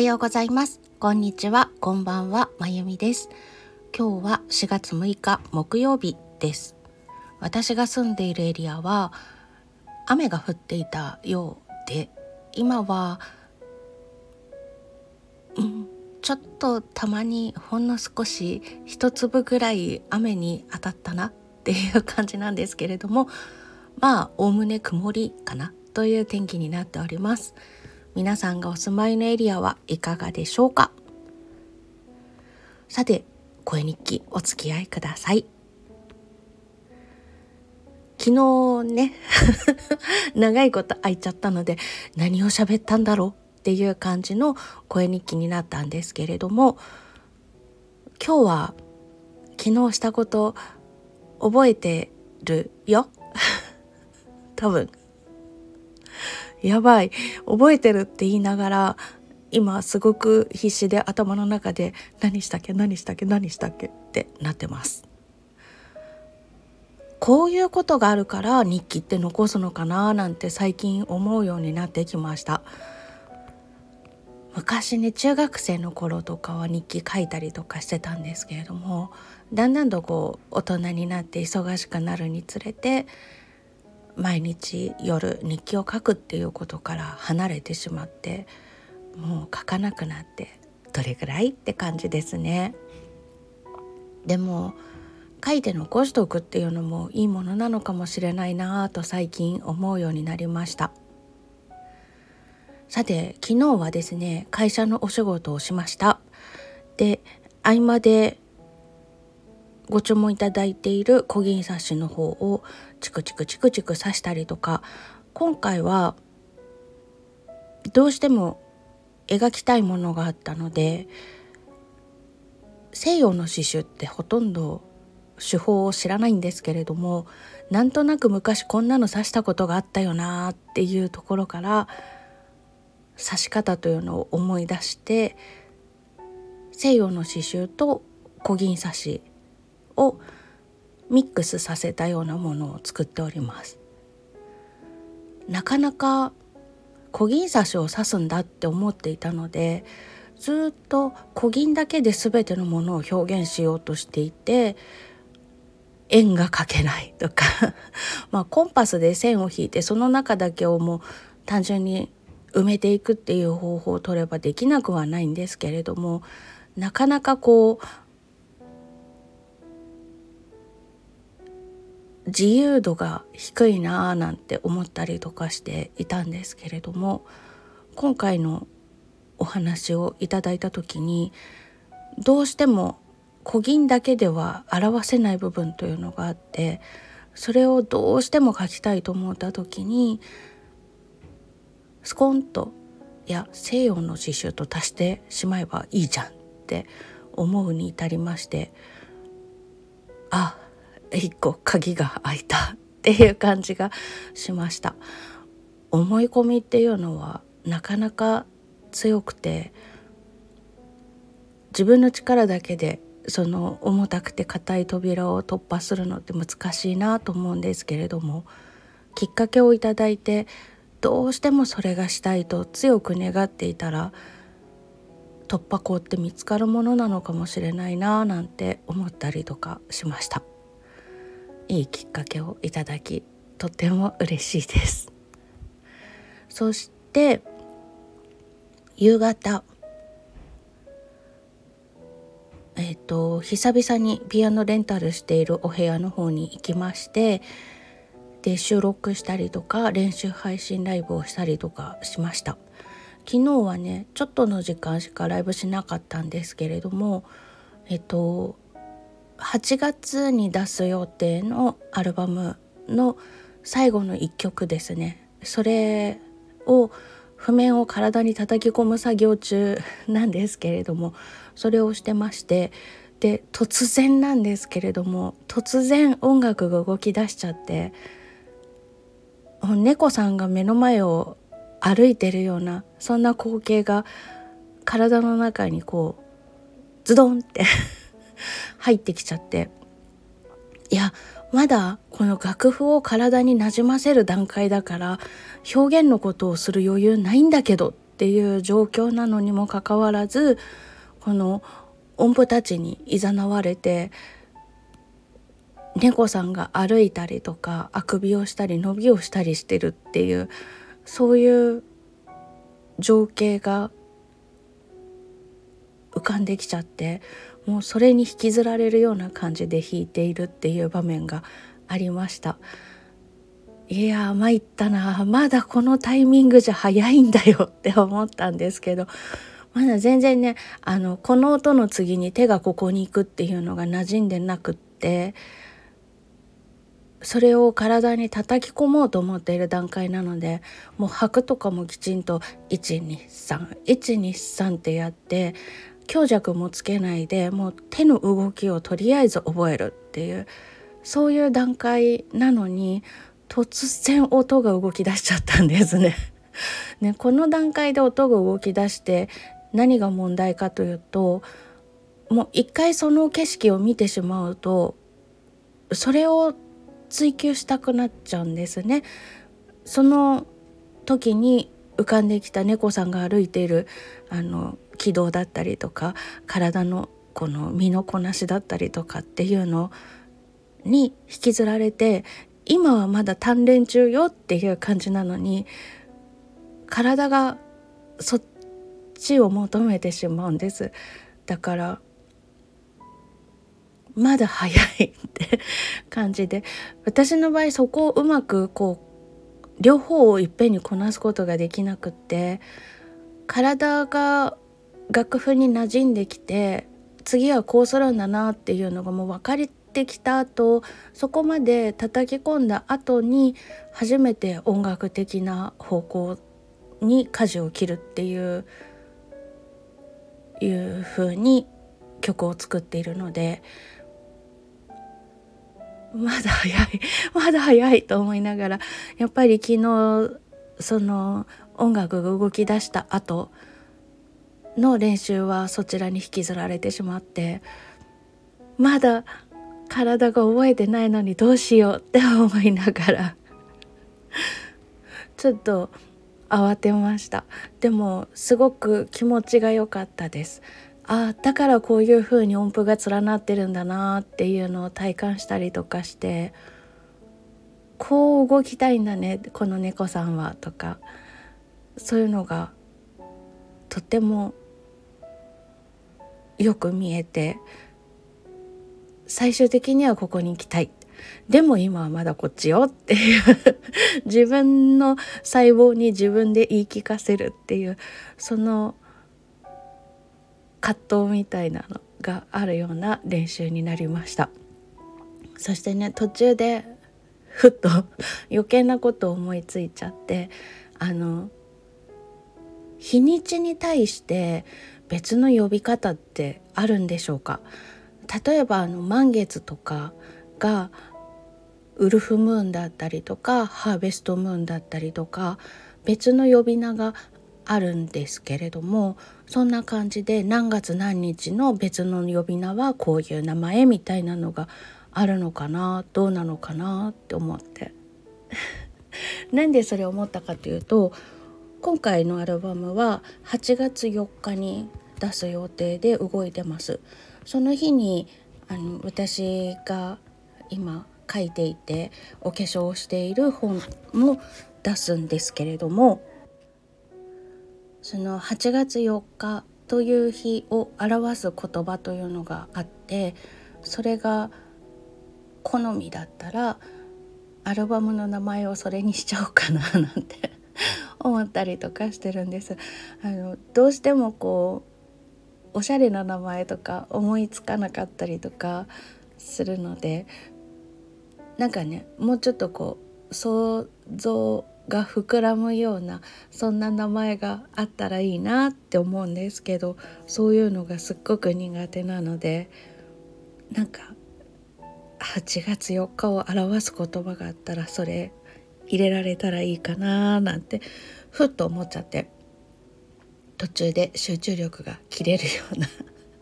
はようございます。こんにちは、こんばんは、まゆみです。今日は4月6日木曜日です。私が住んでいるエリアは雨が降っていたようで、今は、うん、ちょっとたまにほんの少し一粒ぐらい雨に当たったなっていう感じなんですけれども、まあ、おおむね曇りかなという天気になっております。皆さんがお住まいのエリアはいかがでしょうか？さて、声日記お付き合いください。昨日ね 長いこと空いちゃったので何を喋ったんだろうっていう感じの声日記になったんですけれども今日は昨日したこと覚えてるよ？多分。やばい。覚えてるって言いながら今すごく必死で頭の中で何したっけ？何したっけ？何したっけ？ってなってます。こういうことがあるから日記って残すのかななんて最近思うようになってきました。昔ね中学生の頃とかは日記書いたりとかしてたんですけれどもだんだんとこう大人になって忙しくなるにつれて毎日夜日記を書くっていうことから離れてしまってもう書かなくなってどれぐらいって感じですね。でも書いて残しておくっていうのもいいものなのかもしれないなぁと最近思うようになりましたさて昨日はですね会社のお仕事をしましたで合間でご注文いただいている小銀冊子の方をチクチクチクチク刺したりとか今回はどうしても描きたいものがあったので西洋の刺繍ってほとんど手法を知らないんですけれどもなんとなく昔こんなの刺したことがあったよなっていうところから刺し方というのを思い出して西洋の刺繍と小銀刺しをミックスさせたようなものを作っております。なかなか小銀刺しを刺すんだって思っていたのでずっと小銀だけで全てのものを表現しようとしていて円が描けないとか。まあコンパスで線を引いてその中だけをもう単純に埋めていくっていう方法を取ればできなくはないんですけれどもなかなかこう自由度が低いなあなんて思ったりとかしていたんですけれども今回のお話をいただいた時にどうしても小銀だけでは表せない部分というのがあってそれをどうしても書きたいと思った時にスコンといや西洋の刺繍と足してしまえばいいじゃんって思うに至りましてあ一個鍵が開いたっていう感じがしました思い込みっていうのはなかなか強くて自分の力だけでその重たくて硬い扉を突破するのって難しいなと思うんですけれどもきっかけをいただいてどうしてもそれがしたいと強く願っていたら突破口って見つかるものなのかもしれないななんて思ったりとかしました。いいきっかけをいただきとても嬉しいです。そして夕方。えっ、ー、と久々にピアノレンタルしているお部屋の方に行きましてで収録したりとか練習配信ライブをしたりとかしました。昨日はねちょっとの時間しかライブしなかったんですけれどもえっと8月に出す予定のアルバムの最後の1曲ですね。それを譜面を体に叩き込む作業中なんですけれどもそれをしてましてで突然なんですけれども突然音楽が動き出しちゃって猫さんが目の前を歩いてるようなそんな光景が体の中にこうズドンって入ってきちゃって。いやまだこの楽譜を体になじませる段階だから表現のことをする余裕ないんだけどっていう状況なのにもかかわらずこの音符たちにいざなわれて猫さんが歩いたりとかあくびをしたり伸びをしたりしてるっていうそういう情景が浮かんできちゃってもうそれに引きずられるような感じで弾いているっていう場面がありました。いや参ったな。まだこのタイミングじゃ早いんだよって思ったんですけど。まだ全然ねあのこの音の次に手がここに行くっていうのが馴染んでなくって。それを体に叩き込もうと思っている段階なのでもう拍とかもきちんと123123ってやって強弱もつけないでもう手の動きをとりあえず覚えるっていうそういう段階なのに突然音が動き出しちゃったんですね。ねこの段階で音が動き出して何が問題かというともう一回その景色を見てしまうとそれを追求したくなっちゃうんですね。その時に浮かんできた猫さんが歩いているあの軌道だったりとか体のこの身のこなしだったりとかっていうのに引きずられて今はまだ鍛錬中よっていう感じなのに体がそっちを求めてしまうんです。だからまだ早いって感じで私の場合そこをうまくこう両方をいっぺんにこなすことができなくって体が楽譜に馴染んできて次はこうするんだなっていうのがもう分かってきた後そこまで叩き込んだ後に初めて音楽的な方向に舵を切るっていういう風に曲を作っているのでまだ早い まだ早いと思いながらやっぱり昨日その音楽が動き出した後の練習はそちらに引きずられてしまってまだ体が覚えてないのにどうしようって思いながら ちょっと慌てました。でもすごく気持ちが良かったです。あだからこういう風に音符が連なってるんだなっていうのを体感したりとかしてこう動きたいんだねこの猫さんはとかそういうのがとてもよく見えて最終的にはここに行きたい。でも今はまだこっちよっていう。自分の細胞に自分で言い聞かせるっていうその葛藤みたいなのがあるような練習になりました。そしてね途中で ふっと余計なことを思いついちゃってあの日にちに対して別の呼び方ってあるんでしょうか？例えばあの満月とかがウルフムーンだったりとかハーベストムーンだったりとか別の呼び名があるんですけれどもそんな感じで何月何日の別の呼び名はこういう名前みたいなのがあるのかな？どうなのかなって思って。なんでそれを思ったかというと今回のアルバムは8月4日に出す予定で動いてますその日にあの私が今書いていてお化粧をしている本も出すんですけれどもその8月4日という日を表す言葉というのがあってそれが好みだったらアルバムの名前をそれにしちゃおうかななんて思ったりとかしてるんです。あのどうしてもこうおしゃれな名前とか思いつかなかったりとかするのでなんかねもうちょっとこう想像が膨らむようなそんな名前があったらいいなって思うんですけどそういうのがすっごく苦手なのでなんか8月4日を表す言葉があったらそれ入れられたらいいかななんてふっと思っちゃって。途中で集中力が切れるような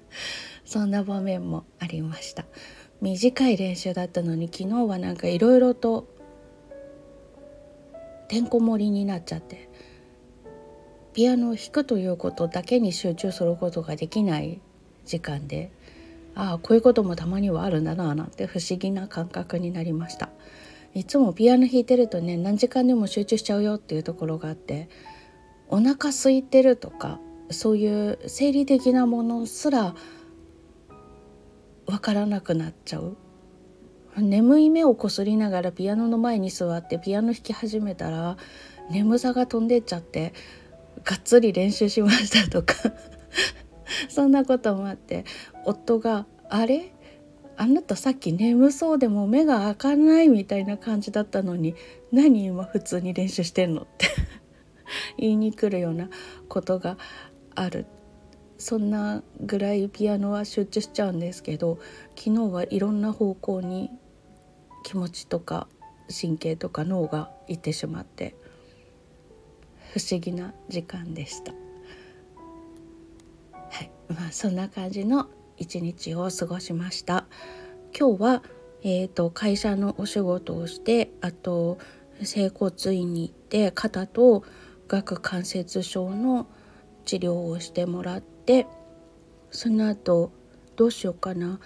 そんな場面もありました。短い練習だったのに昨日はなんかいろいろとてんこ盛りになっちゃってピアノを弾くということだけに集中することができない時間でああこういうこともたまにはあるんだななんて不思議な感覚になりましたいつもピアノ弾いてるとね何時間でも集中しちゃうよっていうところがあってお腹空いてるとかそういう生理的なものすら分からなくなっちゃう。眠い目をこすりながらピアノの前に座ってピアノ弾き始めたら眠さが飛んでっちゃってがっつり練習しましたとか。そんなこともあって夫が「あれ？あなたさっき眠そうでも目が開かないみたいな感じだったのに何今普通に練習してんの?」って。言いに来るようなことがあるそんなぐらいピアノは集中しちゃうんですけど昨日はいろんな方向に気持ちとか神経とか脳がいってしまって不思議な時間でした。はいまあ、そんな感じの一日を過ごしました。今日は、えーと、会社のお仕事をしてあと整骨院に行って肩と顎関節症の治療をしてもらってその後どうしようかな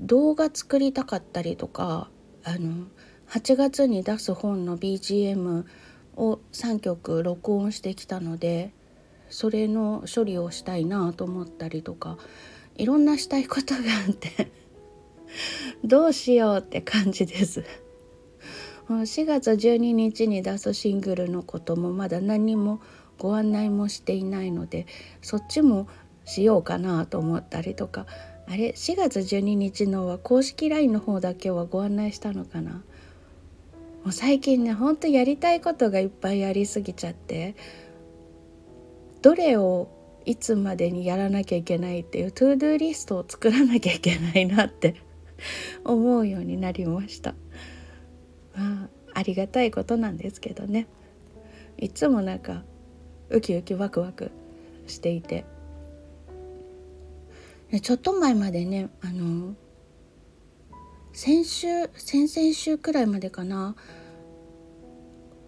動画作りたかったりとかあの8月に出す本の BGM を3曲録音してきたのでそれの処理をしたいなと思ったりとかいろんなしたいことがあってどうしようって感じです。4月12日に出すシングルのこともまだ何もご案内もしていないのでそっちもしようかなと思ったりとかあれ4月12日のは公式 LINE の方だけはご案内したのかな？もう最近ねほんとやりたいことがいっぱいありすぎちゃってどれをいつまでにやらなきゃいけないっていう To Do リストを作らなきゃいけないなって 思うようになりました。まあありがたいことなんですけどね。いつもなんかウキウキワクワクしていて。ちょっと前までねあの先週先々週くらいまでかな。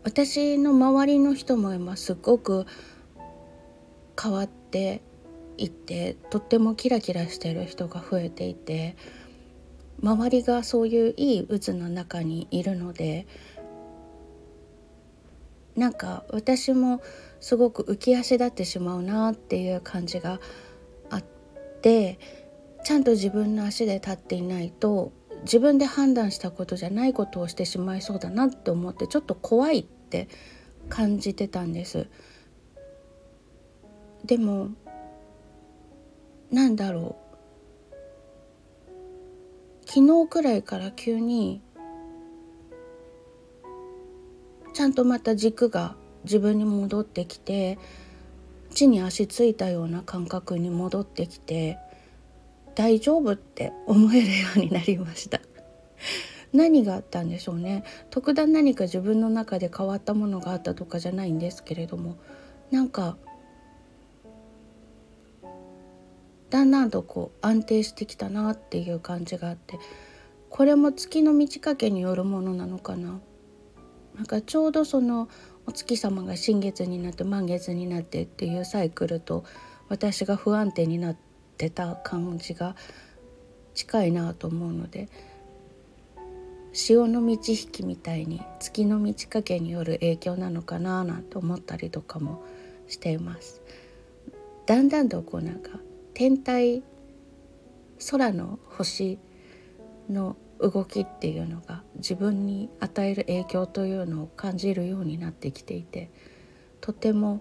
私の周りの人も今すっごく変わっていってとってもキラキラしてる人が増えていて。周りがそういういい渦の中にいるのでなんか私もすごく浮き足立ってしまうなっていう感じがあってちゃんと自分の足で立っていないと自分で判断したことじゃないことをしてしまいそうだなって思ってちょっと怖いって感じてたんです。でもなんだろう昨日くらいから急にちゃんとまた軸が自分に戻ってきて地に足ついたような感覚に戻ってきて大丈夫って思えるようになりました。何があったんでしょうね。特段何か自分の中で変わったものがあったとかじゃないんですけれどもなんかだんだんとこう安定してきたなっていう感じがあってこれも月の満ち欠けによるものなのかななんかちょうどそのお月様が新月になって満月になってっていうサイクルと私が不安定になってた感じが近いなと思うので潮の満ち引きみたいに月の満ち欠けによる影響なのかななんて思ったりとかもしています。だんだんとこうなんか天体空の星の動きっていうのが自分に与える影響というのを感じるようになってきていてとても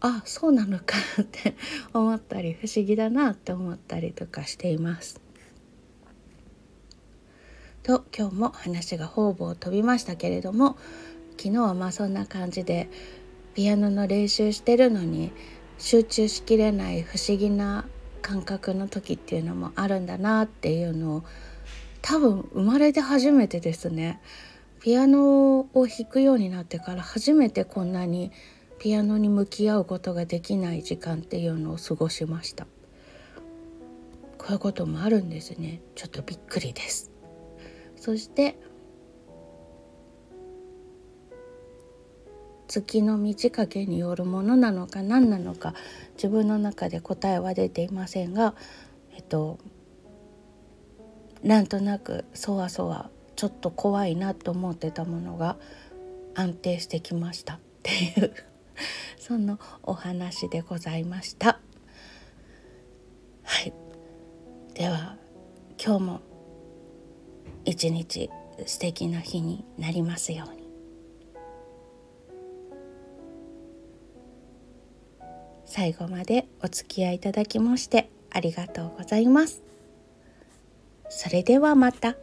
あそうなのかって思ったり不思議だなって思ったりとかしています。と今日も話が方々飛びましたけれども昨日はまあそんな感じでピアノの練習してるのに集中しきれない不思議な感覚の時っていうのもあるんだなっていうのを多分生まれて初めてですね。ピアノを弾くようになってから初めてこんなにピアノに向き合うことができない時間っていうのを過ごしました。こういうこともあるんですね。ちょっとびっくりです。そして月の満ち欠けによるものなのか何なのか自分の中で答えは出ていませんがえっとなんとなくそわそわちょっと怖いなと思ってたものが安定してきましたっていうそのお話でございました。はいでは今日も一日素敵な日になりますように。最後までお付き合いいただきましてありがとうございます。それではまた。